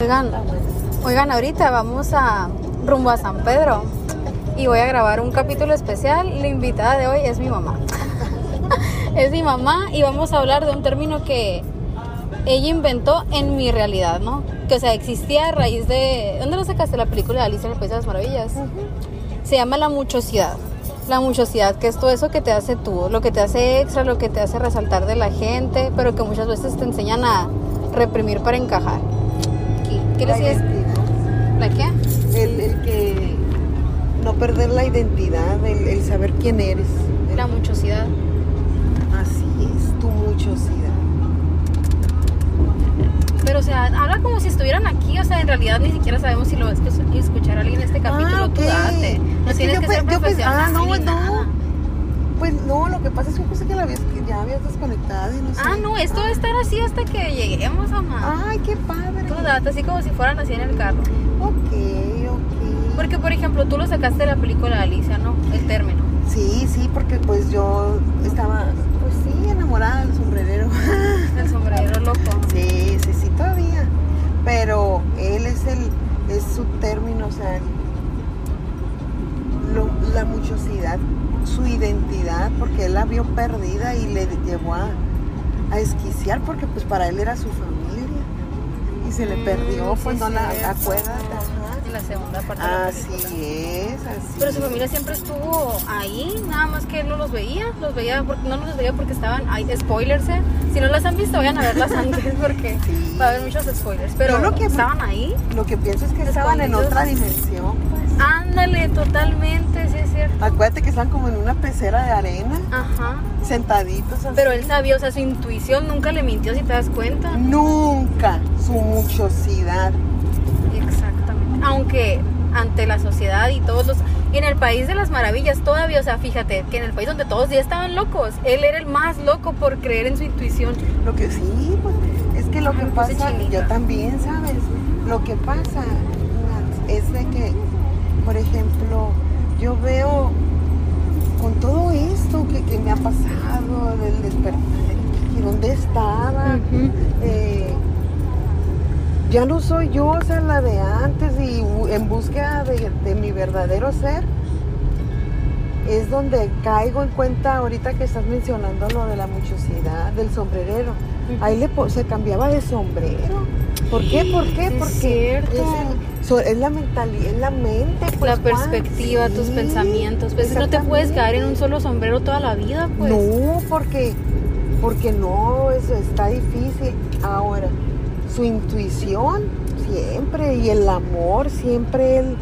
Oigan, oigan, ahorita vamos a rumbo a San Pedro y voy a grabar un capítulo especial. La invitada de hoy es mi mamá. es mi mamá y vamos a hablar de un término que ella inventó en mi realidad, ¿no? Que o sea, existía a raíz de... ¿Dónde lo sacaste la película de Alicia en el País de las Maravillas? Se llama la muchosidad. La muchosidad, que es todo eso que te hace tú, lo que te hace extra, lo que te hace resaltar de la gente, pero que muchas veces te enseñan a reprimir para encajar. ¿Qué, qué La decías? identidad. ¿La qué? El, el que no perder la identidad, el, el saber quién eres. El- La muchosidad. así es, tu muchosidad. Pero, o sea, habla como si estuvieran aquí. O sea, en realidad ni siquiera sabemos si lo va a escu- escuchar alguien en este capítulo. Ah, Tú ok. date. No Es que tienes yo que ser yo profesional. ah, no. nada. Pues no, lo que pasa es que yo pensé que la habías, que ya habías desconectado y no sé. Ah, no, esto va a estar así hasta que lleguemos, mamá. Ay, qué padre. Tú date, así como si fueran así en el carro. Ok, ok. Porque, por ejemplo, tú lo sacaste de la película de Alicia, ¿no? El término. Sí, sí, porque pues yo estaba, pues sí, enamorada del sombrerero. El sombrero loco. Sí, sí, sí, todavía. Pero él es el, es su término, o sea, lo- la muchosidad, su identidad, porque él la vio perdida y le llevó a, a esquiciar, porque pues para él era su familia. Y se le Mm, perdió, sí, pues no la cierto. acuerdas. La segunda parte de la Así es, así. Pero su familia siempre estuvo ahí, nada más que él no los veía, los veía porque, no los veía porque estaban ahí, spoilers, ¿eh? si no las han visto vayan a verlas antes porque Sí. va a haber muchos spoilers, pero lo que- estaban ahí. Lo que pienso es que estaban en otra dimensión. Ándale, totalmente, sí es cierto. Acuérdate que están como en una pecera de arena, Ajá. sentaditos así. Pero él sabía, o sea, su intuición nunca le mintió si te das cuenta. Nunca su muchosidad. Exactamente. Aunque ante la sociedad y todos los... En el país de las maravillas todavía, o sea, fíjate que en el país donde todos ya estaban locos, él era el más loco por creer en su intuición. Lo que sí, pues, es que lo que pasa, yo también, ¿sabes? Lo que pasa es de que, por ejemplo, yo veo con todo esto que, que me ha pasado, del despertar, y dónde estaba, eh, ya no soy yo, o sea, la de antes y en búsqueda de, de mi verdadero ser, es donde caigo en cuenta ahorita que estás mencionando lo de la muchosidad, del sombrerero. Ahí le se cambiaba de sombrero. ¿Por qué? ¿Por qué? Es Porque es, el- so- es la mentalidad, es la mente. pues, la Juan. perspectiva, tus Sí, pensamientos. Pues no te puedes quedar en un solo sombrero toda la vida, pues. No, porque, porque no, eso está difícil. Ahora, su intuición siempre y el amor siempre él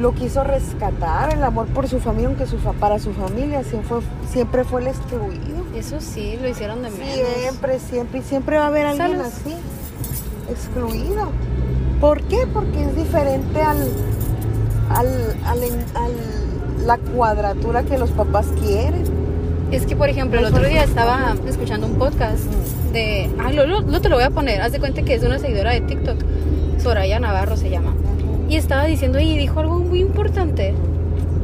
lo quiso rescatar, el amor por su familia, aunque su, para su familia siempre fue, siempre fue el excluido. Eso sí, lo hicieron de menos. Siempre, siempre, y siempre va a haber alguien así, excluido. ¿Por qué? Porque es diferente al, al, al, al- la cuadratura que los papás quieren. Es que, por ejemplo, el otro día estaba escuchando un podcast de... Ay, lo, lo- lo te lo voy a poner. Haz de cuenta que es de una seguidora de TikTok. Soraya Navarro se llama. Y estaba diciendo, y dijo algo muy importante.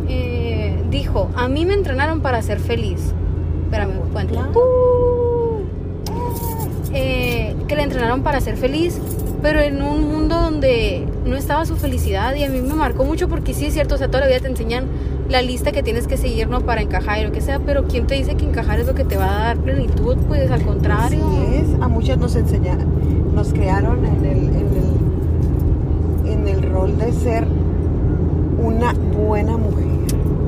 Eh, dijo, a mí me entrenaron para ser feliz. Espérame, cuento. Uh. Eh, que le entrenaron para ser feliz, pero en un mundo donde no estaba su felicidad y a mí me marcó mucho porque sí es cierto, o sea, toda la vida te enseñan la lista que tienes que seguir, ¿no? Para encajar y lo que sea, pero ¿quién te dice que encajar es lo que te va a dar plenitud? Pues al contrario. Así es, a muchos nos enseñaron, nos crearon en el, en el, en el rol de ser una buena mujer.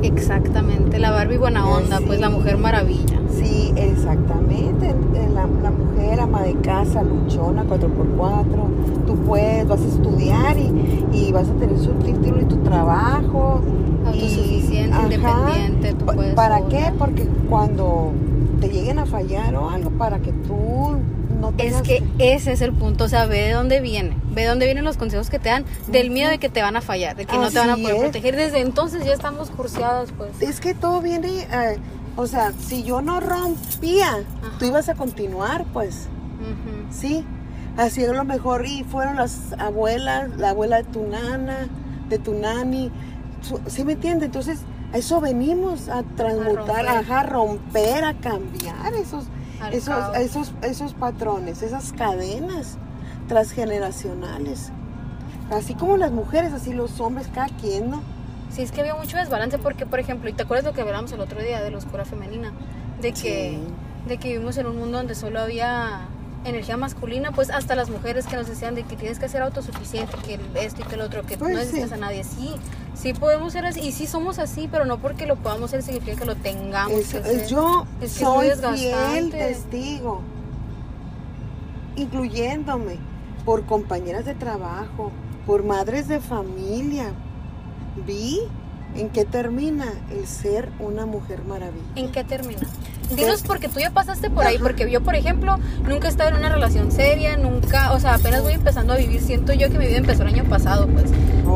Exactamente, la Barbie buena onda, pues la mujer maravilla. Sí, exactamente. en La, la mujer ama de casa, luchona, 4x4. Tú puedes, vas a estudiar y, y vas a tener su título y tu trabajo. y- Autosuficiente, ajá. independiente, tú Pa- puedes ¿Para sola. qué? Porque cuando te lleguen a fallar o algo, para que tú no Es tengas que ese es el punto, o sea, ve de dónde viene, ve de dónde vienen los consejos que te dan, del miedo de que te van a fallar, de que no te van a poder es. proteger. Desde entonces ya estamos cursiadas, pues. Es que todo viene, eh, o sea, si yo no rompía, Ajá. tú ibas a continuar, pues, sí. Así a lo mejor y fueron las abuelas, la abuela de tu nana, de tu nani, ¿sí me entiendes? Entonces, a eso venimos a transmutar, romper. ajá, a romper, a cambiar esos, esos, esos, esos patrones, esas cadenas transgeneracionales. Así como las mujeres, así los hombres, cada quien, ¿no? Sí, es que había mucho desbalance porque, por ejemplo, y te acuerdas lo que hablamos el otro día de la oscura femenina, de que, Sí. de que vivimos en un mundo donde solo había energía masculina, pues hasta las mujeres que nos decían de que tienes que ser autosuficiente, que esto y que el otro, que Pues no sí. necesitas a nadie. Sí, sí podemos ser así, y sí somos así, pero no porque lo podamos ser significa que lo tengamos Es- que es- yo Es que es soy desgastante. fiel testigo, incluyéndome por compañeras de trabajo, por madres de familia. Vi en qué termina el ser una mujer maravilla. ¿En qué termina? Dinos Pues- porque tú ya pasaste por ahí, porque yo, por ejemplo, nunca he estado en una relación seria, nunca, o sea, apenas voy empezando a vivir, siento yo que mi vida empezó el año pasado, pues.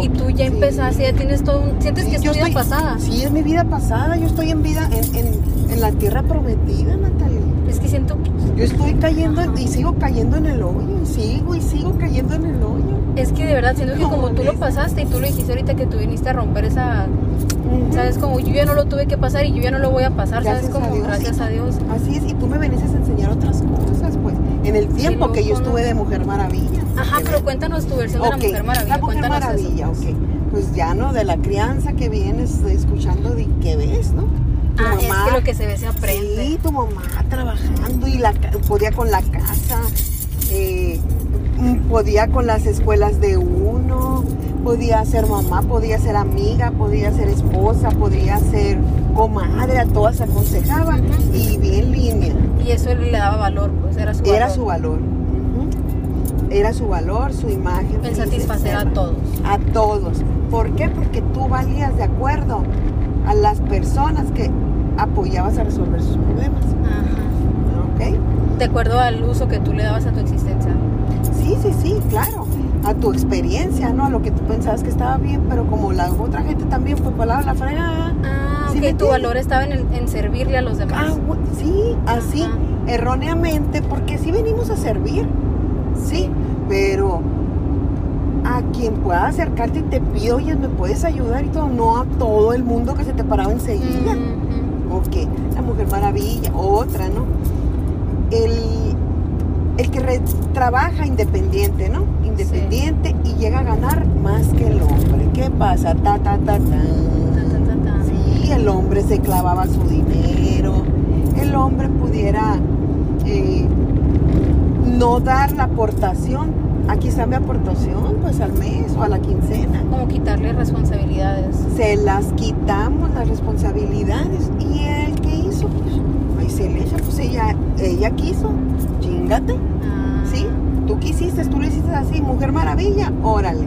y tú ya Sí. empezaste, ya tienes todo, un- sientes Sí, que es tu vida estoy- pasada. Sí, es mi vida pasada. Yo estoy en vida en, en- en la tierra prometida, Natalia. Es que siento que Yo estoy cayendo y sigo cayendo en el hoyo. Y sigo y sigo cayendo en el hoyo. Es que de verdad siento que como tú lo pasaste y tú lo dijiste ahorita que tú viniste a romper esa, sabes, como yo ya no lo tuve que pasar y yo ya no lo voy a pasar, sabes, Gracias como Dios, gracias a Dios. Así es, y tú me veniste a enseñar otras cosas, pues, en el tiempo que yo estuve de Mujer Maravilla. Ajá, pero cuéntanos tu versión de la Mujer Maravilla, La Mujer cuéntanos Maravilla, eso. ok. Pues ya, ¿no? De la crianza que vienes escuchando de que ves, ¿no? Tu Ah, es que lo que se ve se aprende. Sí, tu mamá trabajando y la, podía con la casa, eh, mm, podía con las escuelas de uno, podía ser mamá, podía ser amiga, podía ser esposa, podía ser comadre, a todas aconsejaba Ujú. y bien línea. Y eso le daba valor, pues era su Era valor. su valor. Era su valor, su imagen. El satisfacer a todos. A todos. ¿Por qué? Porque tú valías de acuerdo a las personas que apoyabas a resolver sus problemas. Ajá. ¿Ok? De acuerdo al uso que tú le dabas a tu existencia. Sí, sí, sí, claro. A tu experiencia, ¿no? A lo que tú pensabas que estaba bien, pero como la otra gente también fue para la, fregada. Ah, ¿Sí ok, tu valor estaba en, el- en servirle a los demás. Ah, sí, así, Ajá. erróneamente, porque sí venimos a servir, sí, pero a quien pueda acercarte y te pide, oye, ¿me puedes ayudar? Y todo, no a todo el mundo que se te paraba enseguida. Ok, la Mujer Maravilla, otra, ¿no? El, el que re- trabaja independiente, ¿no? Independiente y llega a ganar más que el hombre. ¿Qué pasa? Ta, ta, ta, ta. Ta, ta, ta, ta. Sí, el hombre se clavaba su dinero, el hombre pudiera eh, no dar la aportación. Aquí está mi aportación, pues al mes o a la quincena. Como quitarle responsabilidades. Se las quitamos las responsabilidades y el que hizo, pues ahí se le echa, pues ella, ella quiso, chingate, Ah. ¿sí? Tú quisiste, tú lo hiciste así, mujer maravilla, órale.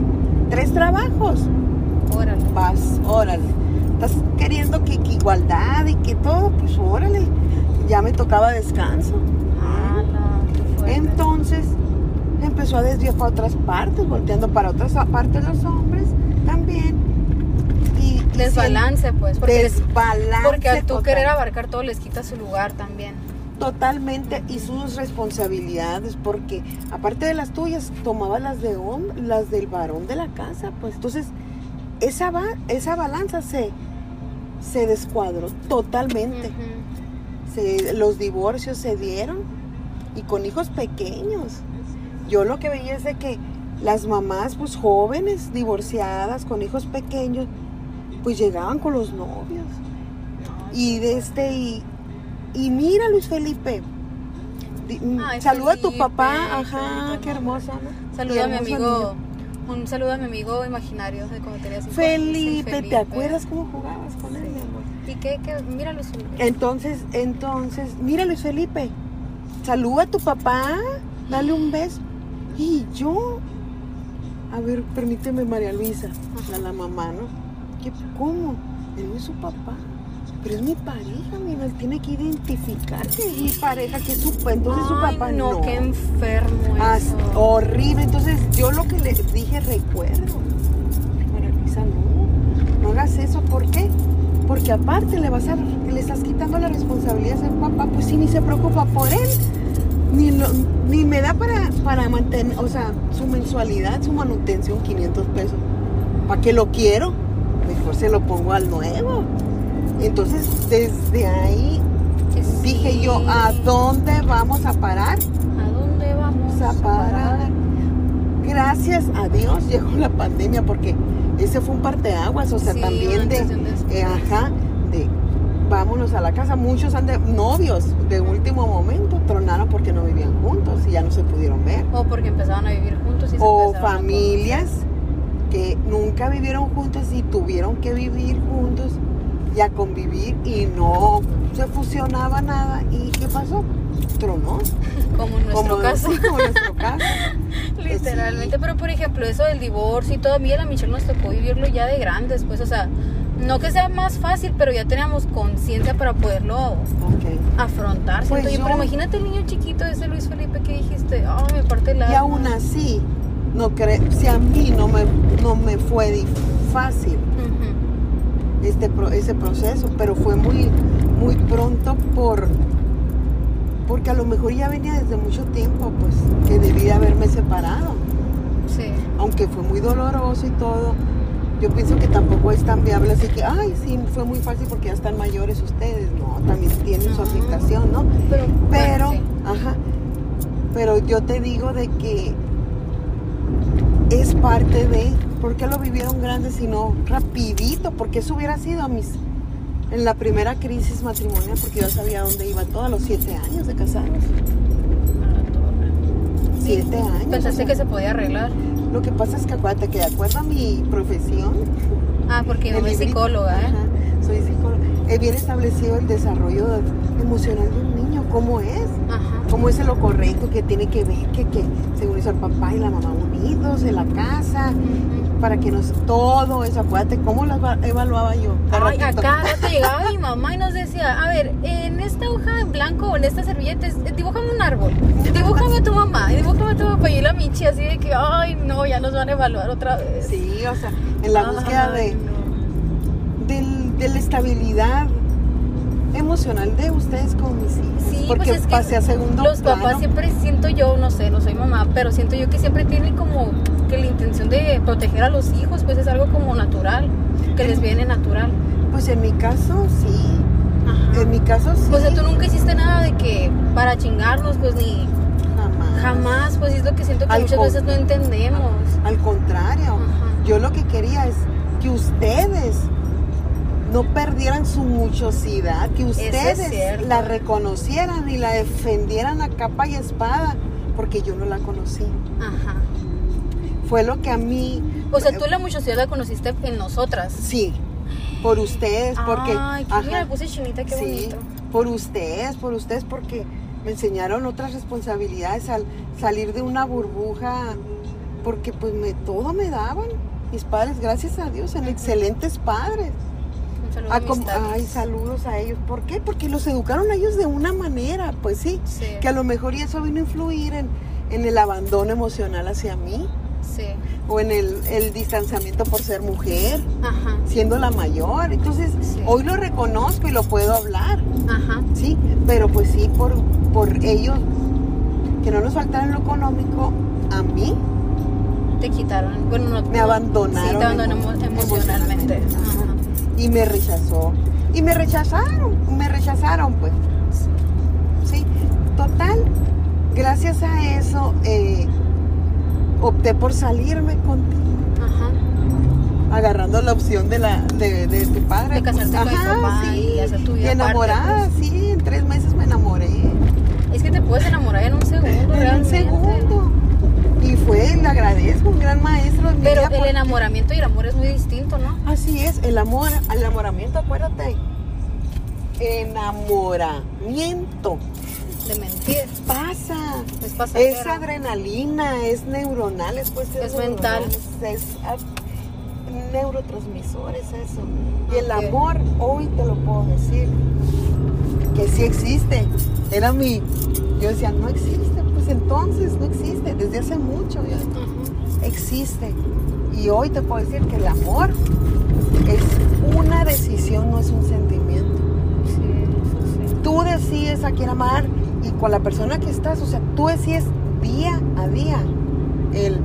Tres trabajos, Órale. vas, órale. Estás queriendo que, que igualdad y que todo, pues órale. Ya me tocaba descanso. Qué fuerte. Entonces empezó a desviar para otras partes, volteando para otras partes los hombres también. Y, Desbalance, pues. les- desbalance porque al tú total. querer abarcar todo les quita su lugar también. totalmente y sus responsabilidades porque aparte de las tuyas tomaba las de las del varón de la casa pues entonces esa va esa balanza se se descuadró totalmente. Se- los divorcios se dieron y con hijos pequeños yo lo que veía es de que las mamás pues jóvenes divorciadas con hijos pequeños pues llegaban con los novios y de este y, y mira Luis Felipe di- mm, Ay, saluda a tu Felipe, papá ajá qué hermoso ¿no? Saluda a mi amigo. niño. Un saludo a mi amigo imaginario de cuando tenía cinco años, Felipe, el ¿te acuerdas cómo jugabas con él mi amor? ¿Y qué? qué? Mira Luis Felipe. entonces entonces mira Luis Felipe saluda a tu papá dale un beso y yo a ver permíteme María Luisa a la mamá ¿no? ¿Qué, ¿cómo? él no es su papá pero es mi pareja, mira, él tiene que identificar que es mi pareja, que es su, entonces su papá no, no. qué enfermo Ah, eso. horrible. Entonces yo lo que le dije, recuerdo. María Luisa, no, no hagas eso. ¿Por qué? Porque aparte le vas a, le estás quitando la responsabilidad a ser papá, pues si ni se preocupa por él, ni, lo- ni me da para, para mantener, o sea, su mensualidad, su manutención, 500 pesos. ¿Para qué lo quiero? Mejor se lo pongo al nuevo. Entonces, desde ahí dije yo, ¿a dónde vamos a parar? ¿A dónde vamos a parar. gracias a Dios llegó la pandemia porque ese fue un parteaguas, o sea, Sí, también de, eh, ajá, vámonos a la casa. Muchos han de novios de último momento tronaron porque no vivían juntos y ya no se pudieron ver. O porque empezaban a vivir juntos y se O a familias que nunca vivieron juntos y tuvieron que vivir juntos y a convivir y no se fusionaba nada. ¿Y qué pasó? Tronó. Como en nuestro Como, caso. sí, como en nuestro caso. Literalmente, pero por ejemplo, eso del divorcio y todo, a mí y a la Michelle nos tocó vivirlo ya de grandes, pues, o sea, no que sea más fácil, pero ya teníamos conciencia para poderlo afrontar. Pues yo. Pero imagínate el niño chiquito ese Luis Felipe que dijiste, ay, me parte el Y aún así, no creo, si a mí no me, no me fue fácil este pro- ese proceso, pero fue muy, muy pronto por porque a lo mejor ya venía desde mucho tiempo, pues, que debí de haberme separado. Sí. Aunque fue muy doloroso y todo, yo pienso que tampoco es tan viable así que, ay, sí, fue muy fácil porque ya están mayores ustedes. No, también tienen su afectación, ¿no? Pero, Pero, bueno, sí. ajá, pero yo te digo de que es parte de, ¿por qué lo vivieron grande sino rapidito? Porque eso hubiera sido a mis, en la primera crisis matrimonial, porque yo sabía dónde iba todo a los siete años de casados. A la torre. Siete años. Pensaste o sea, que se podía arreglar. Lo que pasa es que acuérdate que de acuerdo a mi profesión, Ah, porque es librito- psicóloga, ¿eh? Ajá, soy psicóloga. He bien establecido el desarrollo emocional de un niño, cómo es. Ajá. cómo es lo correcto que tiene que ver, que, que según eso el papá y la mamá unidos en la casa. Para que nos, todo eso, acuérdate, ¿cómo eva- evaluaba yo? Ay, acá rato llegaba mi mamá y nos decía, a ver, en esta hoja en blanco o en esta servilleta, dibújame un árbol, dibújame a tu mamá, dibújame a tu papá y la Michi así de que, ay, no, ya nos van a evaluar otra vez. Sí, o sea, en la búsqueda de, no. del- de la estabilidad emocional de ustedes con mis hijos. Sí, porque pues es que pasé a segundo los plano. papás siempre siento yo, no sé, no soy mamá, pero siento yo que siempre tienen como que la intención de proteger a los hijos, pues es algo como natural, que les viene natural. Pues en mi caso, sí. Ajá. En mi caso, sí. O sea, tú nunca hiciste nada de que para chingarnos, pues ni Jamás. jamás, pues es lo que siento que Al muchas veces no entendemos. Al contrario, Ajá. yo lo que quería es que ustedes no perdieran su muchosidad, que ustedes la reconocieran y la defendieran a capa y espada, porque yo no la conocí. Ajá. Fue lo que a mí... O sea, tú la muchosidad la conociste en nosotras. Sí, por ustedes, porque... Ay, qué ajá, mira, me puse chinita, qué sí, bonito. por ustedes, por ustedes, porque me enseñaron otras responsabilidades al salir de una burbuja, porque pues me, todo me daban. Mis padres, gracias a Dios, eran excelentes padres. Ah, a ay, saludos a ellos. ¿Por qué? Porque los educaron a ellos de una manera, pues sí. Sí, Que a lo mejor y eso vino a influir en, en el abandono emocional hacia mí sí. o en el, el distanciamiento por ser mujer, Ajá, siendo la mayor. Entonces, Sí. hoy lo reconozco y lo puedo hablar, ajá. sí. Pero pues sí, por, por ellos, que no nos faltara en lo económico, a mí Te quitaron. Bueno, no me abandonaron. Sí, te abandonaron emo- emocionalmente. Ajá. Ajá. Y me rechazó. Y me rechazaron, me rechazaron, pues. Sí, total. Gracias a eso eh, opté por salirme contigo, Ajá. agarrando la opción de la de, de tu padre. De casarte con mi papá y hacer tu vida Y enamorada, aparte, pues. sí, en tres meses me enamoré. Es que te puedes enamorar en un segundo, En un segundo. Y fue, le agradezco, un gran maestro. en mi Pero vida el enamoramiento y el amor es muy distinto, ¿no? Así es, el amor, el enamoramiento, acuérdate. Enamoramiento. De mentir. Pasa. Es. Es adrenalina, es neuronal, es cuestión Es mental. Es, ah, neurotransmisores, eso. Y el amor, hoy te lo puedo decir, que sí existe. Era mi, yo decía, no existe, entonces no existe, desde hace mucho ya existe. Y hoy te puedo decir que el amor es una decisión, no es un sentimiento. Sí, sí, sí. Tú decides a quién amar y con la persona que estás, o sea, tú decides día a día el,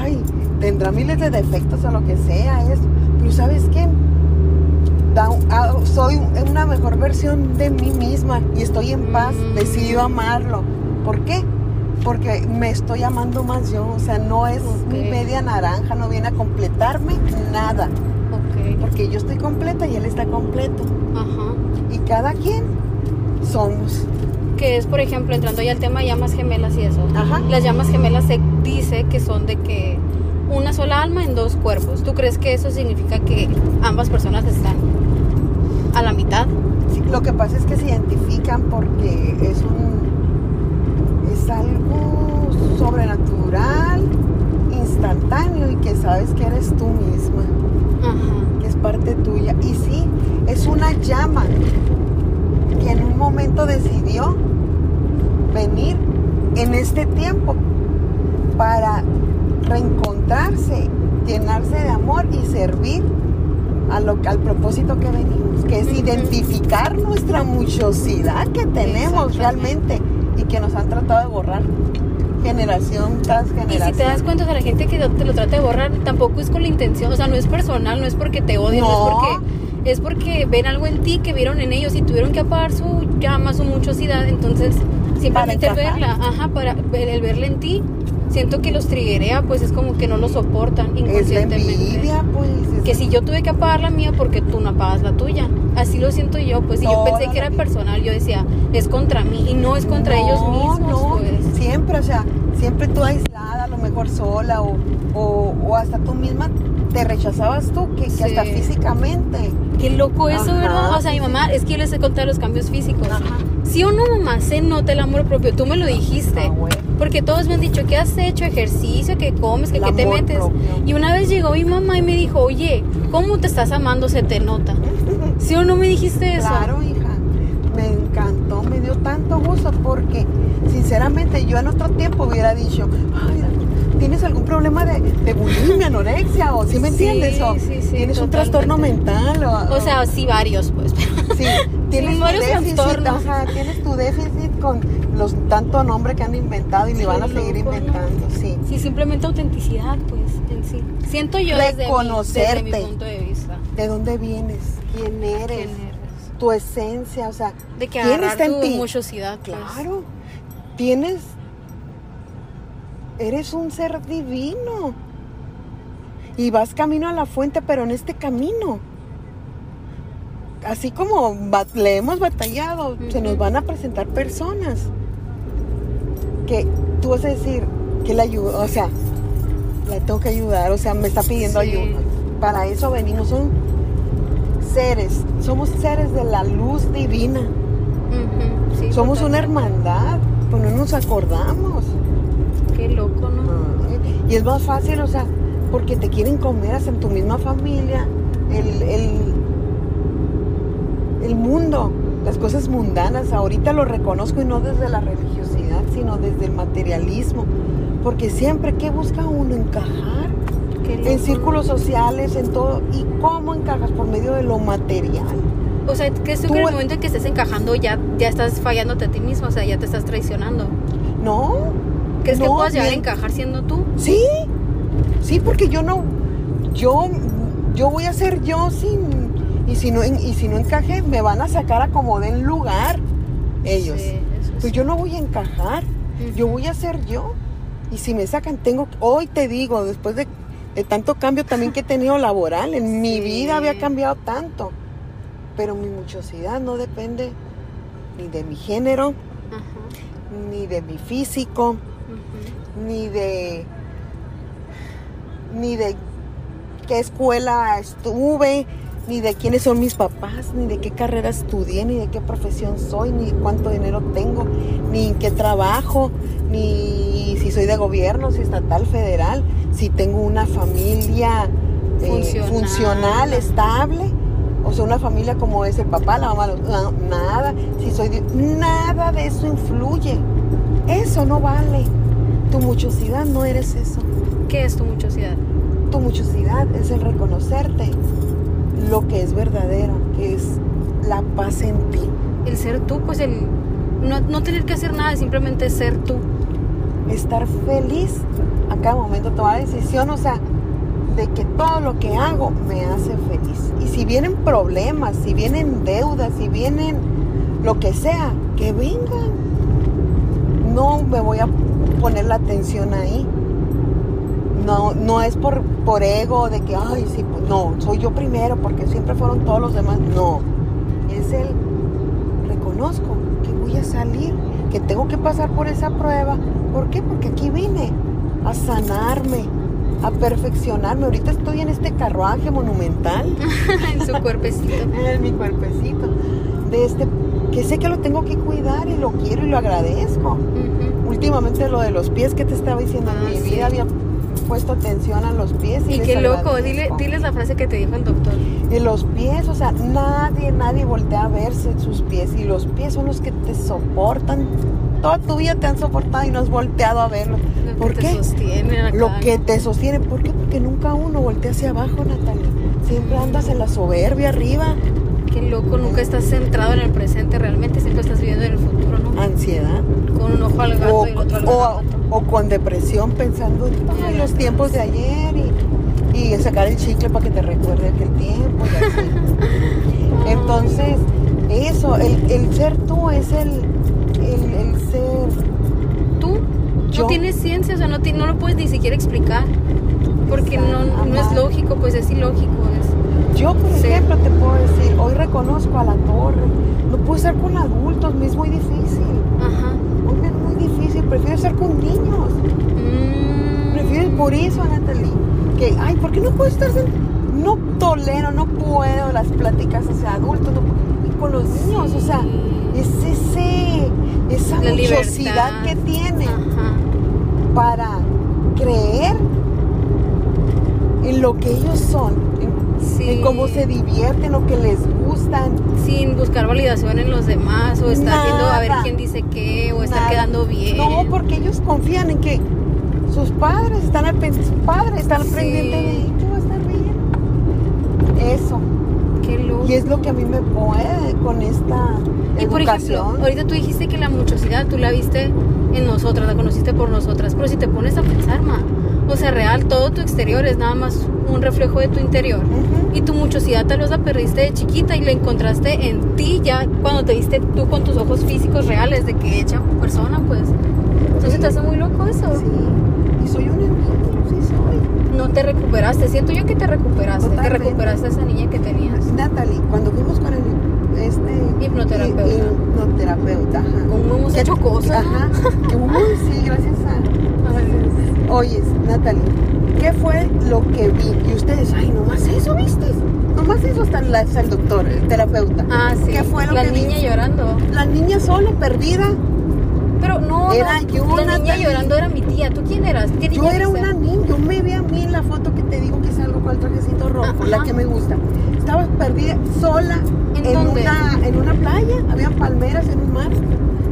ay, tendrá miles de defectos o lo que sea, pero ¿sabes qué? Da- ah, soy una mejor versión de mí misma y estoy en paz, Mm. decido amarlo. ¿Por qué? porque me estoy amando más yo, o sea, no es mi media naranja, no viene a completarme nada, porque yo estoy completa y él está completo. Ajá. Y cada quien somos. Que es, por ejemplo, entrando ya al tema de llamas gemelas y eso. Ajá. Las llamas gemelas se dice que son de que una sola alma en dos cuerpos. ¿Tú crees que eso significa que ambas personas están a la mitad? Sí, lo que pasa es que se identifican porque es un es algo sobrenatural, instantáneo y que sabes que eres tú misma, Ajá. que es parte tuya. Y sí, es una llama que en un momento decidió venir en este tiempo para reencontrarse, llenarse de amor y servir a lo, al propósito que venimos, que es identificar nuestra muchosidad que tenemos realmente y que nos han tratado de borrar generación tras Y generación. si te das cuenta, o sea, la gente que te lo trata de borrar tampoco es con la intención, o sea, no es personal, no es porque te odien, no, No. es porque es porque ven algo en ti que vieron en ellos y tuvieron que apagar su llama, su muchosidad, entonces simplemente verla, ajá, para el verla en ti, siento que los triguea, pues es como que no lo soportan es la inconscientemente. envidia, pues. es- Que si yo tuve que apagar la mía porque tú no apagas la tuya. Así lo siento yo, pues si yo pensé que era personal, yo decía, es contra mí y no es contra No, ellos mismos, no, pues. siempre, o sea, siempre tú aislada, a lo mejor sola o, o, o hasta tú misma te rechazabas tú, que, que Sí. hasta físicamente. Qué loco eso, Ajá, ¿verdad? O sea, mi mamá, es que yo les he contado los cambios físicos. Ajá. Sí o no, mamá, se nota el amor propio. Tú me lo dijiste. Ah, bueno. Porque todos me han dicho que has hecho ejercicio, que comes, qué te metes. propio. Y una vez llegó mi mamá y me dijo, oye, ¿cómo te estás amando? Se te nota. ¿Sí o no me dijiste eso? Claro, hija. Me encantó, me dio tanto gusto porque, sinceramente, yo en otro tiempo hubiera dicho, ay, ¿tienes algún problema de, de bulimia, anorexia? O ¿sí me Sí, entiendes? O sí, sí, tienes un trastorno mental. O, O sea, sí, varios, pues. Sí, tienes tu varios déficit, trastornos. ajá, tienes tu déficit con los tanto nombre que han inventado y le Qué van a seguir loco, ¿no? inventando, sí. Sí, simplemente autenticidad, pues, en sí. Siento yo desde mi, desde mi Reconocerte. punto de vista. ¿De dónde vienes? ¿Quién eres? ¿Quién eres? Tu esencia, o sea, De que ¿quién está en ti? muchosidad, pues. Claro, tienes, eres un ser divino y vas camino a la fuente, pero en este camino, así como le hemos batallado, se nos van a presentar personas que tú vas a decir que la ayuda, o sea, la tengo que ayudar, o sea, me está pidiendo Sí. ayuda. Para eso venimos, son seres, somos seres de la luz divina. Sí, Somos una hermandad, pues no nos acordamos. Qué loco, ¿no? Y es más fácil, o sea, porque te quieren comer hasta en tu misma familia, el, el, el mundo, las cosas mundanas. Ahorita lo reconozco y no desde la religiosidad, sino desde el materialismo. Porque siempre, ¿qué busca uno? Encajar. En círculos sociales, en todo. ¿Y cómo encajas? Por medio de lo material. O sea, ¿crees tú Tú- que en el momento en que estés encajando ya, ya estás fallándote a ti mismo? O sea, ya te estás traicionando. No, ¿Crees que No, puedas llegar a encajar siendo tú? Sí, sí, porque yo no, yo, yo voy a ser yo sin, y si no, y si no encaje, me van a sacar a como den lugar ellos. Sí, eso Pues sí. yo no voy a encajar, yo voy a ser yo. Y si me sacan, tengo, hoy te digo, después de, de tanto cambio también que he tenido laboral, en mi vida había cambiado tanto. Pero mi muchosidad no depende ni de mi género, Ajá. ni de mi físico, ni de ni de qué escuela estuve, ni de quiénes son mis papás, ni de qué carrera estudié, ni de qué profesión soy, ni cuánto dinero tengo, ni en qué trabajo, ni si soy de gobierno, si estatal, federal, si tengo una familia eh, Funcional. funcional, estable. O sea, una familia como es el papá, la mamá, no, nada. Si soy de- nada de eso influye. Eso no vale. Tu muchosidad no eres eso. ¿Qué es tu muchosidad? Tu muchosidad es el reconocerte lo que es verdadero, que es la paz en ti. El ser tú, pues el no, no tener que hacer nada, simplemente ser tú. Estar feliz a cada momento, tomar decisión, o sea, de que todo lo que hago me hace feliz. Y si vienen problemas, si vienen deudas, si vienen lo que sea, que vengan. No me voy a poner la atención ahí. No, no es por, por ego de que, ay, sí, pues, no, soy yo primero porque siempre fueron todos los demás. No, es el reconozco que voy a salir, que tengo que pasar por esa prueba. ¿Por qué? Porque aquí vine a sanarme, a perfeccionarme. Ahorita estoy en este carruaje monumental, en su cuerpecito. en mi cuerpecito, de este, que sé que lo tengo que cuidar y lo quiero y lo agradezco. Últimamente lo de los pies que te estaba diciendo Ah, en mi sí. vida había puesto atención a los pies y, Y qué loco, dile, diles la frase que te dijo el doctor. Y los pies, o sea, nadie, nadie voltea a verse sus pies y los pies son los que te soportan. Toda tu vida te han soportado y no has volteado a verlos. Lo ¿Por que qué? te sostiene acá. Lo que te sostiene. ¿Por qué? Porque nunca uno voltea hacia abajo, Natalia. Siempre andas en la soberbia arriba. Qué loco, nunca estás centrado en el presente realmente, siempre estás viviendo en el futuro, ¿no? Ansiedad. Con un ojo al gato O, y el otro al gato. O con depresión pensando en los tiempos de ayer y, y sacar el chicle para que te recuerde aquel tiempo. y así. Entonces, eso, el, el ser tú es el, el, el ser. Tú Yo- no tienes ciencia, o sea, no, ti- no lo puedes ni siquiera explicar. Porque no, no es lógico, pues es ilógico. Es, Yo, por ejemplo, te puedo decir, hoy reconozco a la torre. No puedo estar con adultos, me es muy difícil. ajá. Hoy me es muy difícil, prefiero estar con niños. Mm. Prefiero por eso, Natalie. Que, ay, ¿por qué no puedo estar No tolero, no puedo las pláticas hacia adultos, no y con los niños, o sea, es ese, esa La muchosidad libertad. que tienen Ajá. para creer en lo que ellos son, en, Sí. en cómo se divierten, lo que les gustan. Sin buscar validación en los demás, o estar viendo a ver quién dice qué, o estar Nada. quedando bien. No, porque ellos confían en que sus padres están al pendiente, sus padres están al Sí. pendiente de bien. Eso. Y es lo que a mí me puede con esta Y por ejemplo, educación. ahorita tú dijiste que la muchosidad tú la viste en nosotras, la conociste por nosotras, pero si te pones a pensar, ma, o sea, real, todo tu exterior es nada más un reflejo de tu interior. Y tu muchosidad tal vez la perdiste de chiquita y la encontraste en ti ya cuando te viste tú con tus ojos físicos reales de que hecha persona, pues. Entonces te hace muy loco eso. Sí. Y soy un soy. No te recuperaste, siento yo que te recuperaste, Totalmente. recuperaste a esa niña que tenías. Natalie, cuando fuimos con el este Hipnoterapeuta. hi- hipnoterapeuta, ajá. Como hemos ¿Qué- hecho cosas. Ajá. Uy, sí, gracias a. Ay, Oyes, Natalie, ¿qué fue lo que vi? Y ustedes, ay, nomás eso, ¿viste? Nomás eso hasta, hasta el doctor, el terapeuta. Ah, sí. ¿Qué fue lo la que niña llorando. La niña sola, perdida. No, Era no, yo, la niña llorando era mi tía. ¿Tú quién eras? ¿Qué Yo era una niña, yo me vi a mí en la foto que te digo que salgo con el trajecito rojo, Ajá. la que me gusta. Estaba perdida sola ¿En en, una en una playa, había palmeras en un mar,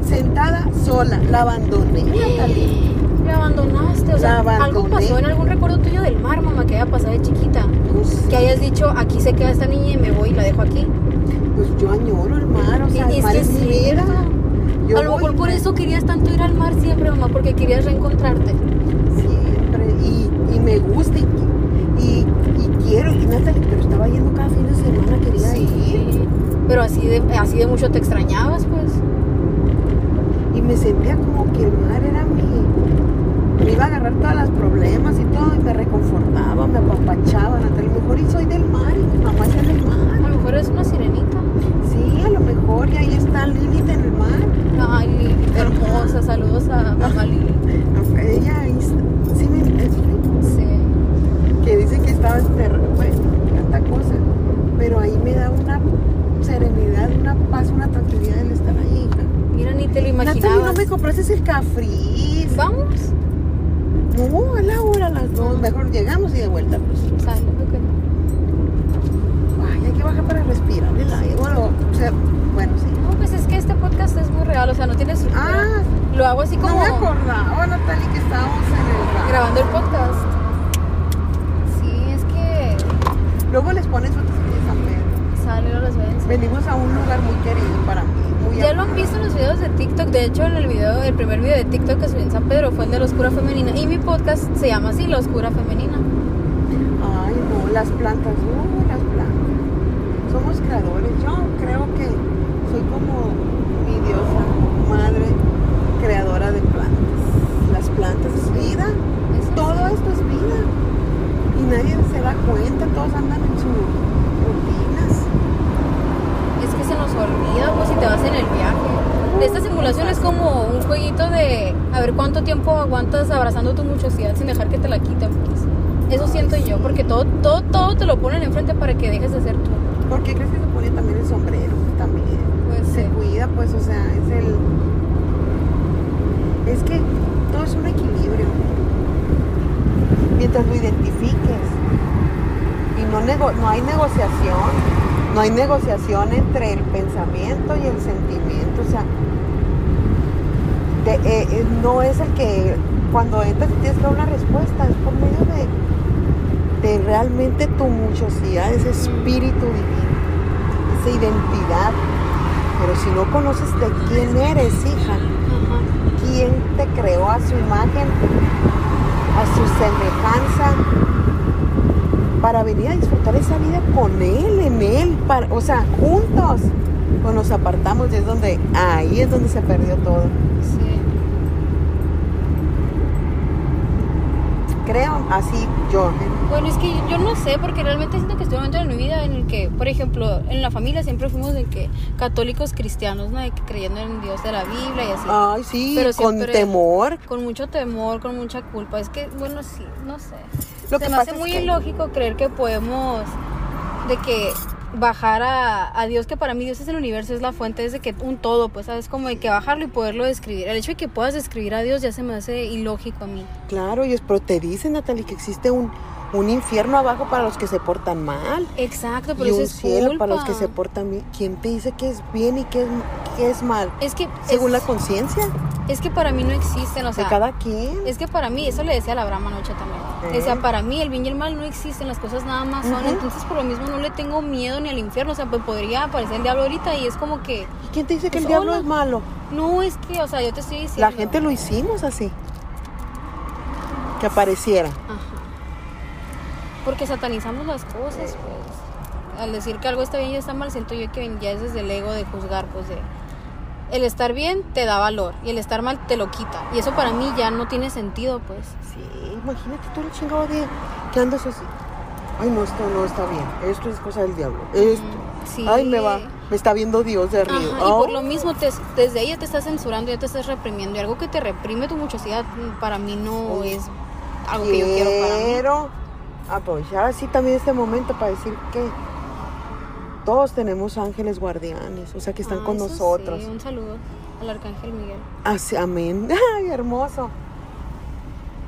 sentada sola, la abandoné. La abandonaste, o sea, algo pasó en algún recuerdo tuyo del mar, mamá, que haya pasado de chiquita. Pues, Que hayas dicho, aquí se queda esta niña y me voy y la dejo aquí. pues yo añoro el mar, o sea, Y- el es mar que es mi vida. A lo mejor por eso querías tanto ir al mar siempre, mamá, porque querías reencontrarte. Siempre, y, y me gusta, y, y, y quiero, y Natalie, pero estaba yendo cada fin de semana, quería ir. Pero así de, así de mucho te extrañabas, pues. y me sentía como que el mar era mi me iba a agarrar todos los problemas y todo y me reconfortaba, me apapachaba, Natalia, a lo mejor y soy del mar y mi mamá es del A mar. lo mejor es una sirenita. Sí, a lo mejor y ahí está Lilith en el mar. Ay, Lili, hermosa. Saludos a mamá Lili. Ella ahí está- sí me Sí. que dice que estaba enterrada, bueno, tanta cosa, pero ahí me da una serenidad, una paz, una tranquilidad el estar ahí, hija. Mira, ni te lo imaginabas. no me compraste el cafris. Vamos. No, a la hora, a las dos. Mejor llegamos y de vuelta, pues. Sale, ok. Ay, hay que bajar para respirar el aire. Bueno, o sea, bueno, sí. No, pues es que este podcast es muy real, o sea, no tiene estructura. Ah, Lo hago así no como me acordaba, Natalie, que estábamos en el grabando el podcast. Sí, es que Luego les pones fotos Pedro. sale, no los ven. Venimos a un lugar muy querido para mí. Muy Ya lo han visto en los videos de TikTok. De hecho, en el video, el primer video de TikTok que subí en San Pedro fue el de la oscura femenina. Y mi podcast se llama así, La Oscura Femenina. Ay, no, las plantas, no, las plantas. Somos creadores. Yo creo que soy como mi diosa, madre, creadora de plantas. Las plantas es vida. Todo esto es vida. Y nadie se da cuenta, todos andan en sus rutinas. Es que se nos olvida, pues si te vas en el viaje. Esta simulación es como un jueguito de a ver cuánto tiempo aguantas abrazando tu muchosidad sin dejar que te la quiten, pues. Eso siento yo, porque todo, todo, todo te lo ponen enfrente para que dejes de ser tú. ¿Por qué crees que se pone también el sombrero? También. Pues se sí. cuida, pues, o sea, es el. Es que todo es un equilibrio. Mientras lo identifiques. Y no, nego- no hay negociación. No hay negociación entre el pensamiento y el sentimiento. O sea, de- eh, eh, no es el que cuando entras y tienes que dar una respuesta, es por medio de, de realmente tu muchosidad, ese espíritu divino, esa identidad. Pero si no conoces de quién eres, hija, quién te creó a su imagen, a su semejanza, para venir a disfrutar esa vida con él, en él, para- o sea, juntos. Pues nos apartamos y es donde, ahí es donde se perdió todo. Sí. Creo, así yo. Bueno, es que yo no sé, porque realmente siento que estoy en un momento de mi vida en el que, por ejemplo, en la familia siempre fuimos de que católicos cristianos, ¿no? De que creyendo en Dios de la Biblia y así. Ay, sí, Pero con temor. Con mucho temor, con mucha culpa. Es que, bueno, sí, no sé. Lo Se que me hace es muy que- ilógico creer que podemos, de que bajar a, a Dios, que para mí Dios es el universo, es la fuente, es de que un todo, pues, ¿sabes? Como de que bajarlo y poderlo describir. El hecho de que puedas describir a Dios ya se me hace ilógico a mí. Claro, y es, pero te dicen, Natalie, que existe un, un infierno abajo para los que se portan mal. Exacto, pero y eso un es cielo culpa. para los que se portan bien. ¿Quién te dice que es bien y que es, que es mal? Es que, Según la conciencia es que para mí no existen, o sea, de cada quien. Es que para mí, eso le decía a la Abraham anoche también. Eh. Decía, para mí el bien y el mal no existen, las cosas nada más son. Entonces, por lo mismo, no le tengo miedo ni al infierno. O sea, pues podría aparecer el diablo ahorita y es como que, ¿Y quién te dice que el diablo hola. es malo? no es que, o sea, yo te estoy diciendo. La gente lo hicimos así. Que apareciera. Ajá. Porque satanizamos las cosas, pues. Al decir que algo está bien y está mal, siento yo que ya es desde el ego de juzgar, pues de. El estar bien te da valor y el estar mal te lo quita. Y eso para mí ya no tiene sentido, pues. Sí, imagínate tú el chingado día que andas así. Ay, no, esto no está bien. Esto es cosa del diablo. Esto. Sí. Ay, me va. Me está viendo Dios de arriba. Ajá, y por Ay. lo mismo, te- desde ya te estás censurando, ya te estás reprimiendo. Y algo que te reprime tu muchosidad, mm, para mí no es algo que yo quiero para mí. Aprovechar así también este momento para decir que todos tenemos ángeles guardianes, o sea, que están Ah, con nosotros. sí, un saludo al arcángel Miguel. Así, amén. Ay, hermoso.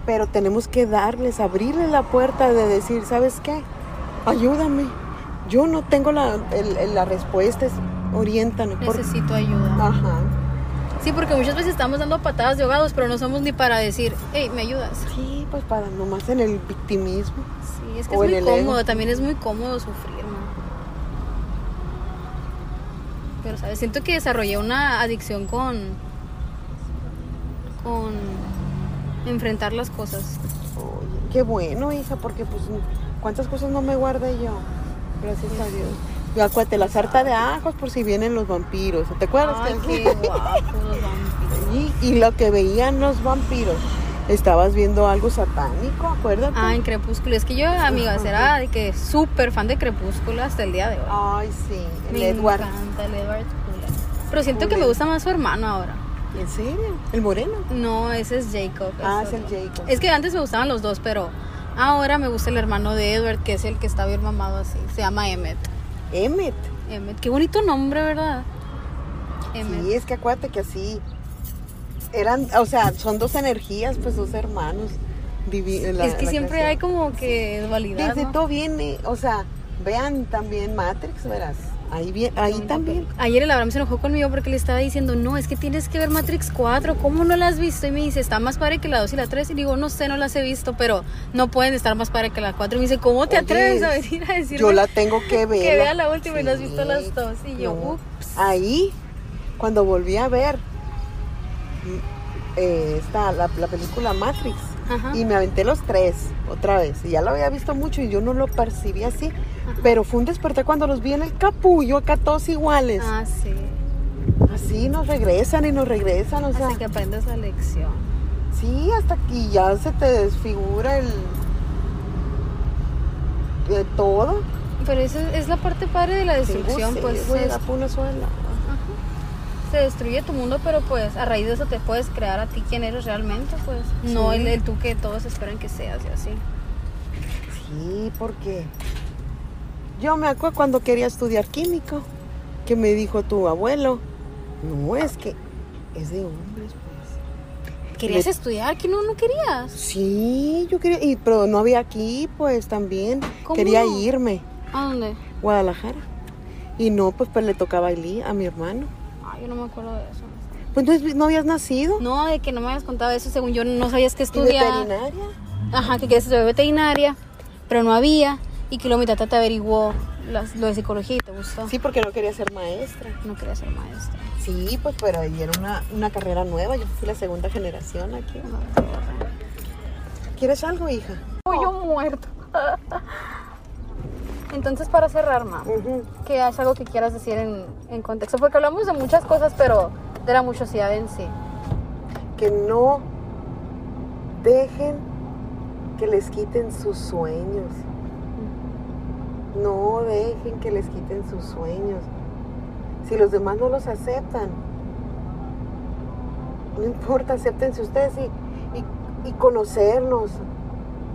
Pero tenemos que darles, abrirles la puerta de decir, ¿sabes qué? Ayúdame. Yo no tengo la, el- el- la respuesta, es, oriéntame. por- Necesito ayuda. Ajá. Sí, porque muchas veces estamos dando patadas de ahogados, pero no somos ni para decir, hey, ¿me ayudas? Sí, pues para nomás en el victimismo. Sí, es que O es muy ego. cómodo, también es muy cómodo sufrir, ¿no? Pero, ¿sabes? Siento que desarrollé una adicción con. con. enfrentar las cosas. Oye, qué bueno, hija, porque pues cuántas cosas no me guardé yo. Gracias a Dios. Y acuérdate, la sarta de ajos por si vienen los vampiros. ¿Te acuerdas? Ay, que- qué los vampiros. y, y lo que veían los vampiros, estabas viendo algo satánico, acuérdate. Ah, en Crepúsculo. Es que yo, amigas, era de que súper fan de Crepúsculo hasta el día de hoy. Ay, sí, el me Edward. encanta el Edward Cullen. Pero siento que me gusta más su hermano ahora. ¿En serio? ¿El moreno? No, ese es Jacob. Ah, es el otro. Jacob. Es que antes me gustaban los dos, pero ahora me gusta el hermano de Edward, que es el que está bien mamado así. Se llama Emmet. Emmet. Emmet. Qué bonito nombre, ¿verdad? Emmet. Sí, es que acuérdate que así eran, o sea, son dos energías, pues dos hermanos. La- es que siempre hay como que dualidad. Desde ¿no? todo viene, o sea, vean también Matrix, verás. Ahí, bien, ahí también. Ayer el Abraham se enojó conmigo porque le estaba diciendo, no, es que tienes que ver Matrix 4, ¿cómo no la has visto? Y me dice, está más padre que la 2 y la 3. Y digo, no sé, no las he visto, pero no pueden estar más padre que la 4. Y me dice, ¿cómo te Oye, atreves a venir a decirme Yo la tengo que ver. que vea la última y no has visto las dos? Y yo, no. ups. Ahí, cuando volví a ver eh, esta, la, la película Matrix, Ajá. y me aventé los tres otra vez. Y ya lo había visto mucho y yo no lo percibí así. Pero fue un despertar cuando los vi en el capullo, acá todos iguales. Ah, sí. Así nos regresan y nos regresan, o sea. Hasta que aprendas la lección. Sí, hasta aquí ya se te desfigura el. de todo. Pero esa es la parte padre de la destrucción, pues a es- dar por una suela. Se destruye tu mundo, pero pues a raíz de eso te puedes crear a ti quién eres realmente, pues. No el, el tú que todos esperan que seas y así. Sí, porque yo me acuerdo cuando quería estudiar químico, que me dijo tu abuelo, no, es que es de hombres, pues. ¿Querías Le- estudiar? ¿Que no, no querías? Sí, yo quería, y, pero no había aquí, pues también. ¿Cómo Quería irme, ¿A dónde? Guadalajara. Y no, pues, pues le tocaba a Eli, a mi hermano. Ay, yo no me acuerdo de eso. Pues no, no habías nacido. No, de que no me habías contado eso, según yo no sabías que ¿Y estudiar. veterinaria? Ajá, que querías estudiar veterinaria, pero no había. Y que luego mi tata te averiguó las- lo de psicología y te gustó. Sí, porque no quería ser maestra. No quería ser maestra. Sí, pues, pero ahí era una, una carrera nueva. Yo fui la segunda generación aquí. No. ¿Quieres algo, hija? yo muerto. Entonces, para cerrar, ma, Ujú. que es algo que quieras decir en, en contexto, porque hablamos de muchas cosas, pero de la muchosidad en sí. que no dejen que les quiten sus sueños. No dejen que les quiten sus sueños. Si los demás no los aceptan, no importa, acéptense ustedes y, y- y conocernos,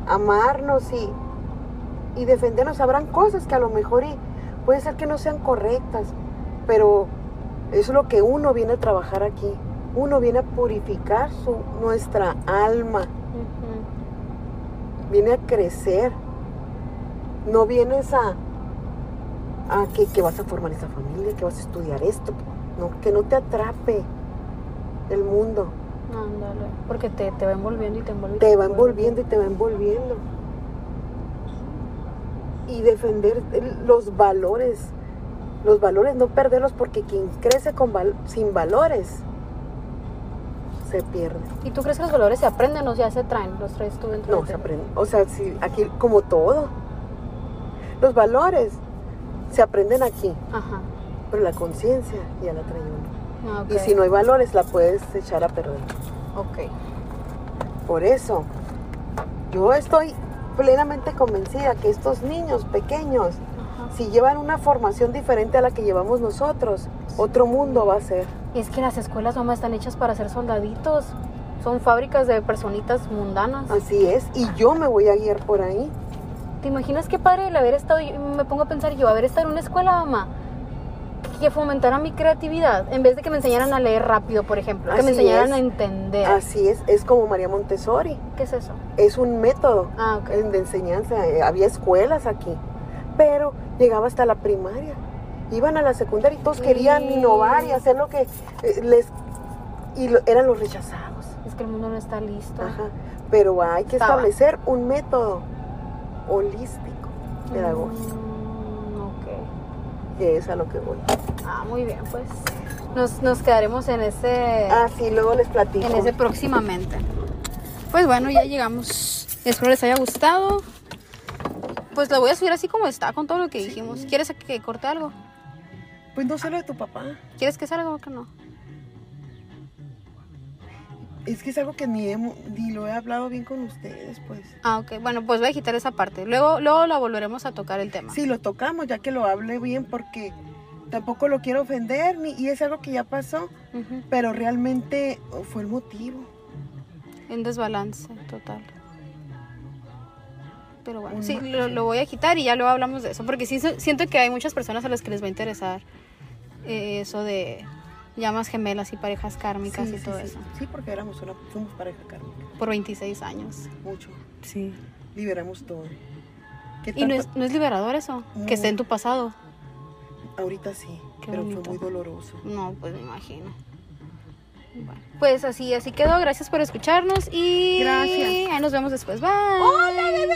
amarnos y, y defendernos. Habrán cosas que a lo mejor y puede ser que no sean correctas, pero eso es lo que uno viene a trabajar aquí. Uno viene a purificar su, nuestra alma, viene a crecer. No vienes a, a que, que vas a formar esa familia, que vas a estudiar esto. No, que no te atrape el mundo. Ándale, porque te, te va envolviendo y te envuelve. Te va envolviendo y te va envolviendo. Y defender los valores. Los valores, no perderlos porque quien crece con val- sin valores se pierde. ¿Y tú crees que los valores se aprenden o ya se traen? ¿Los traes tú dentro No, de se ti? aprende. O sea, si aquí como todo. Los valores se aprenden aquí, Ajá. pero la conciencia ya la trae uno. Ah. Y si no hay valores, la puedes echar a perder. Ok. Por eso, yo estoy plenamente convencida que estos niños pequeños, Ajá. si llevan una formación diferente a la que llevamos nosotros, otro mundo va a ser. Es que las escuelas, mamá, están hechas para ser soldaditos. Son fábricas de personitas mundanas. Así es, y yo me voy a guiar por ahí. ¿Te imaginas qué padre el haber estado, yo me pongo a pensar yo, haber estado en una escuela, mamá, que fomentara mi creatividad, en vez de que me enseñaran a leer rápido, por ejemplo, que me enseñaran es. a entender. Así es, es como María Montessori, ¿Qué es eso? es un método Ah, ok. de enseñanza. Eh, Había escuelas aquí, pero llegaba hasta la primaria. Iban a la secundaria y todos querían innovar y hacer lo que eh, les... Y lo- eran los rechazados. Es que el mundo no está listo. Ajá. Pero hay que Estaba. establecer un método holístico, pedagógico, Mm. Que es a lo que voy. Ah, muy bien, pues nos, nos quedaremos en ese, Ah, sí, luego les platico. en ese próximamente. Pues bueno, ya llegamos. Espero les haya gustado. Pues la voy a subir así como está, con todo lo que dijimos. ¿Quieres que corte algo? Pues no sé lo de tu papá. ¿Quieres que salga o que no? Es que es algo que ni, hemo- ni lo he hablado bien con ustedes, pues. Ah, ok. Bueno, pues voy a quitar esa parte. Luego, luego la volveremos a tocar el tema. Sí, lo tocamos, ya que lo hable bien, porque tampoco lo quiero ofender, ni, y es algo que ya pasó, pero realmente fue el motivo. En desbalance total. Pero bueno, Un sí, lo, lo voy a quitar y ya luego hablamos de eso. Porque sí siento que hay muchas personas a las que les va a interesar eh, eso de llamas gemelas y parejas kármicas sí, y sí, todo sí. eso. Sí, porque éramos una, fuimos pareja kármica, Por 26 años. mucho. Sí. Liberamos todo. ¿Qué ¿Y no es, no es liberador eso? Que esté en tu pasado. Ahorita sí, Qué pero bonito. fue muy doloroso. No, pues me imagino. Bueno, pues así, así quedó. Gracias por escucharnos y Gracias. ahí nos vemos después. Bye. ¡Hola, bebé!